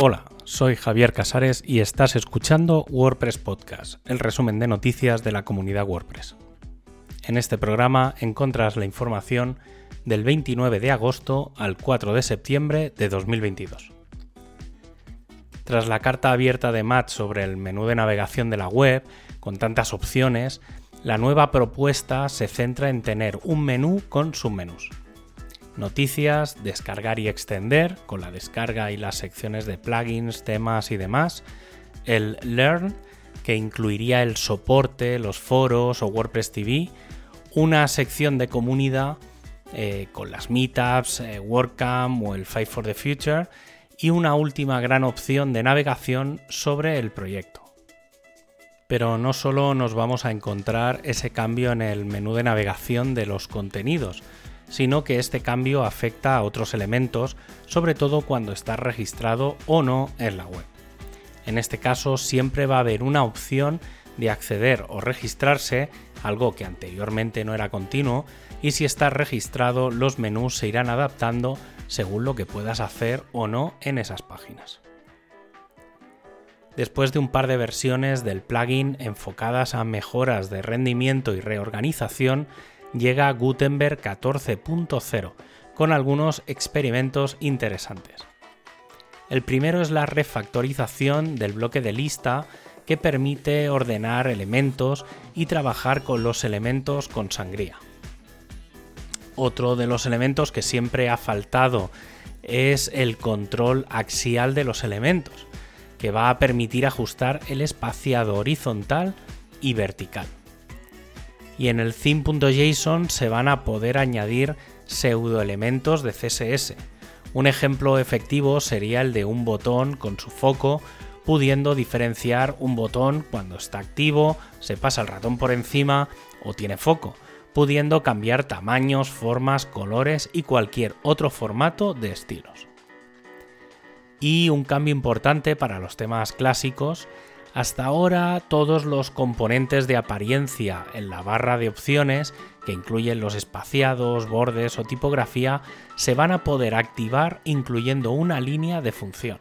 Hola, soy Javier Casares y estás escuchando WordPress Podcast, el resumen de noticias de la comunidad WordPress. En este programa encuentras la información del 29 de agosto al 4 de septiembre de 2022. Tras la carta abierta de Matt sobre el menú de navegación de la web, con tantas opciones, la nueva propuesta se centra en tener un menú con submenús. Noticias, descargar y extender, con la descarga y las secciones de plugins, temas y demás. El Learn, que incluiría el soporte, los foros o WordPress TV. Una sección de comunidad eh, con las meetups, eh, o el Fight for the Future y una última gran opción de navegación sobre el proyecto. Pero no solo nos vamos a encontrar ese cambio en el menú de navegación de los contenidos, sino que este cambio afecta a otros elementos, sobre todo cuando está registrado o no en la web. En este caso siempre va a haber una opción de acceder o registrarse, algo que anteriormente no era continuo, y si está registrado los menús se irán adaptando según lo que puedas hacer o no en esas páginas. Después de un par de versiones del plugin enfocadas a mejoras de rendimiento y reorganización, llega Gutenberg 14.0 con algunos experimentos interesantes. El primero es la refactorización del bloque de lista que permite ordenar elementos y trabajar con los elementos con sangría. Otro de los elementos que siempre ha faltado es el control axial de los elementos, que va a permitir ajustar el espaciado horizontal y vertical. Y en el theme.json se van a poder añadir pseudoelementos de CSS. Un ejemplo efectivo sería el de un botón con su foco, pudiendo diferenciar un botón cuando está activo, se pasa el ratón por encima o tiene foco pudiendo cambiar tamaños, formas, colores y cualquier otro formato de estilos. Y un cambio importante para los temas clásicos, hasta ahora todos los componentes de apariencia en la barra de opciones, que incluyen los espaciados, bordes o tipografía, se van a poder activar incluyendo una línea de función.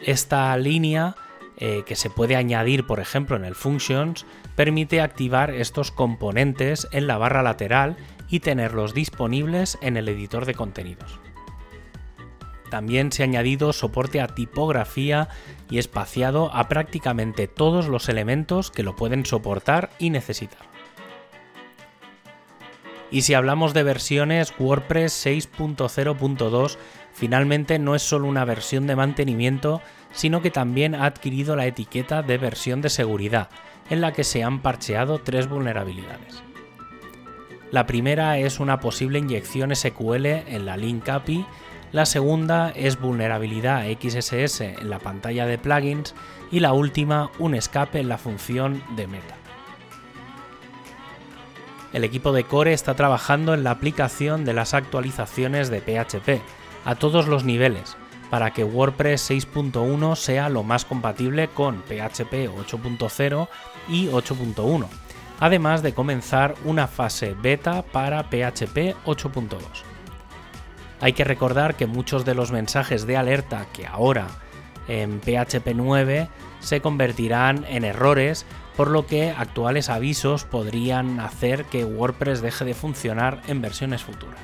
Esta línea eh, que se puede añadir, por ejemplo, en el Functions, permite activar estos componentes en la barra lateral y tenerlos disponibles en el editor de contenidos. También se ha añadido soporte a tipografía y espaciado a prácticamente todos los elementos que lo pueden soportar y necesitar. Y si hablamos de versiones, WordPress 6.0.2 finalmente no es solo una versión de mantenimiento, sino que también ha adquirido la etiqueta de versión de seguridad, en la que se han parcheado tres vulnerabilidades. La primera es una posible inyección SQL en la Link API, la segunda es vulnerabilidad XSS en la pantalla de plugins y la última un escape en la función de meta. El equipo de Core está trabajando en la aplicación de las actualizaciones de PHP a todos los niveles, para que WordPress 6.1 sea lo más compatible con PHP 8.0 y 8.1, además de comenzar una fase beta para PHP 8.2. Hay que recordar que muchos de los mensajes de alerta que ahora en PHP 9 se convertirán en errores, por lo que actuales avisos podrían hacer que WordPress deje de funcionar en versiones futuras.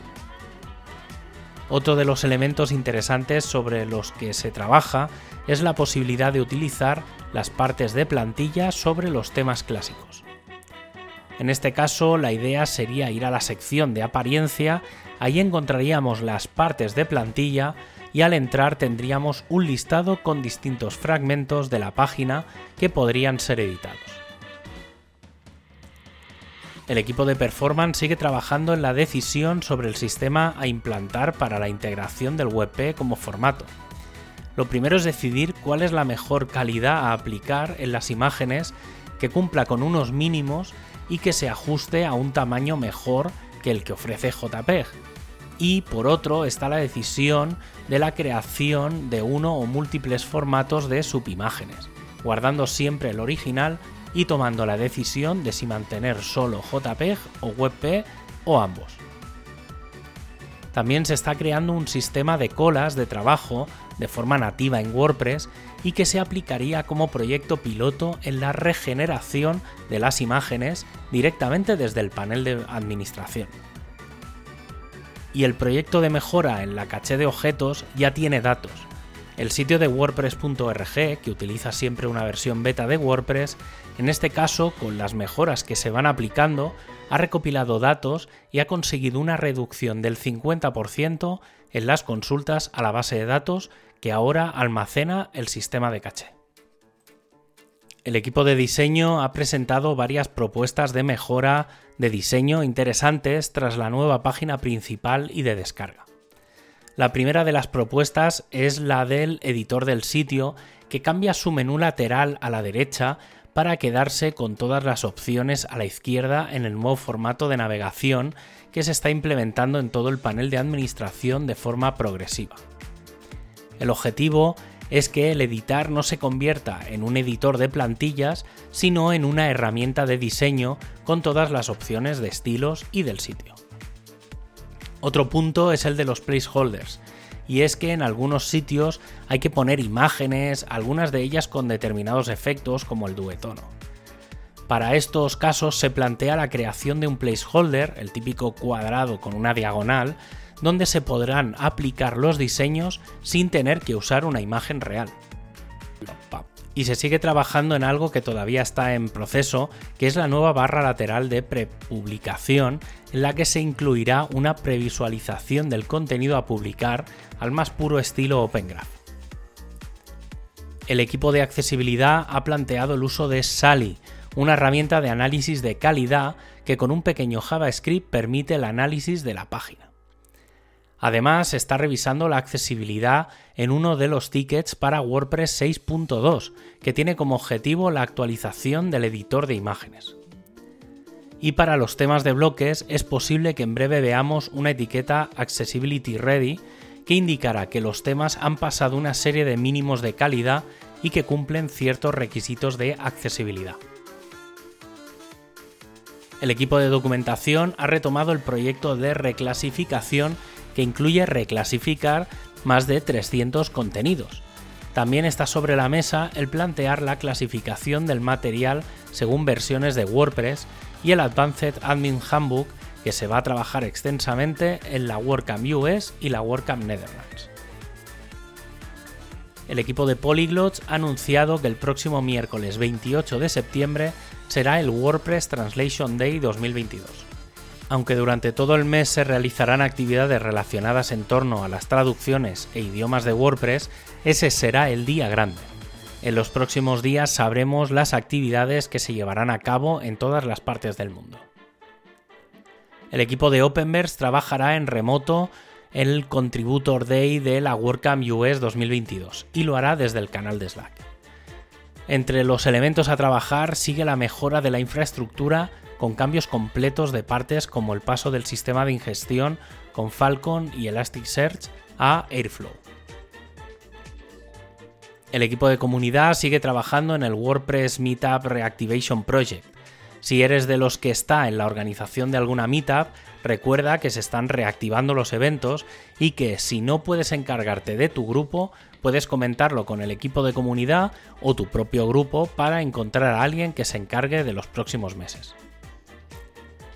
Otro de los elementos interesantes sobre los que se trabaja es la posibilidad de utilizar las partes de plantilla sobre los temas clásicos. En este caso, la idea sería ir a la sección de apariencia, ahí encontraríamos las partes de plantilla y al entrar tendríamos un listado con distintos fragmentos de la página que podrían ser editados. El equipo de performance sigue trabajando en la decisión sobre el sistema a implantar para la integración del WebP como formato. Lo primero es decidir cuál es la mejor calidad a aplicar en las imágenes que cumpla con unos mínimos y que se ajuste a un tamaño mejor que el que ofrece JPEG. Y por otro está la decisión de la creación de uno o múltiples formatos de subimágenes, guardando siempre el original y tomando la decisión de si mantener solo JPEG o WebP o ambos. También se está creando un sistema de colas de trabajo de forma nativa en WordPress y que se aplicaría como proyecto piloto en la regeneración de las imágenes directamente desde el panel de administración. Y el proyecto de mejora en la caché de objetos ya tiene datos. El sitio de wordpress.org, que utiliza siempre una versión beta de WordPress, en este caso con las mejoras que se van aplicando, ha recopilado datos y ha conseguido una reducción del 50% en las consultas a la base de datos que ahora almacena el sistema de caché. El equipo de diseño ha presentado varias propuestas de mejora de diseño interesantes tras la nueva página principal y de descarga. La primera de las propuestas es la del editor del sitio que cambia su menú lateral a la derecha para quedarse con todas las opciones a la izquierda en el nuevo formato de navegación que se está implementando en todo el panel de administración de forma progresiva. El objetivo es que el editar no se convierta en un editor de plantillas, sino en una herramienta de diseño con todas las opciones de estilos y del sitio. Otro punto es el de los placeholders, y es que en algunos sitios hay que poner imágenes, algunas de ellas con determinados efectos como el duetono. Para estos casos se plantea la creación de un placeholder, el típico cuadrado con una diagonal, donde se podrán aplicar los diseños sin tener que usar una imagen real. Y se sigue trabajando en algo que todavía está en proceso, que es la nueva barra lateral de prepublicación, en la que se incluirá una previsualización del contenido a publicar al más puro estilo Open Graph. El equipo de accesibilidad ha planteado el uso de Sally, una herramienta de análisis de calidad que con un pequeño JavaScript permite el análisis de la página. Además, está revisando la accesibilidad en uno de los tickets para WordPress 6.2, que tiene como objetivo la actualización del editor de imágenes. Y para los temas de bloques es posible que en breve veamos una etiqueta Accessibility Ready que indicará que los temas han pasado una serie de mínimos de calidad y que cumplen ciertos requisitos de accesibilidad. El equipo de documentación ha retomado el proyecto de reclasificación que incluye reclasificar más de 300 contenidos. También está sobre la mesa el plantear la clasificación del material según versiones de WordPress y el Advanced Admin Handbook que se va a trabajar extensamente en la WordCamp US y la WordCamp Netherlands. El equipo de Polyglots ha anunciado que el próximo miércoles 28 de septiembre será el WordPress Translation Day 2022 aunque durante todo el mes se realizarán actividades relacionadas en torno a las traducciones e idiomas de WordPress, ese será el día grande. En los próximos días sabremos las actividades que se llevarán a cabo en todas las partes del mundo. El equipo de Openverse trabajará en remoto el Contributor Day de la WordCamp US 2022 y lo hará desde el canal de Slack. Entre los elementos a trabajar sigue la mejora de la infraestructura con cambios completos de partes como el paso del sistema de ingestión con Falcon y Elasticsearch a Airflow. El equipo de comunidad sigue trabajando en el WordPress Meetup Reactivation Project. Si eres de los que está en la organización de alguna Meetup, recuerda que se están reactivando los eventos y que si no puedes encargarte de tu grupo, puedes comentarlo con el equipo de comunidad o tu propio grupo para encontrar a alguien que se encargue de los próximos meses.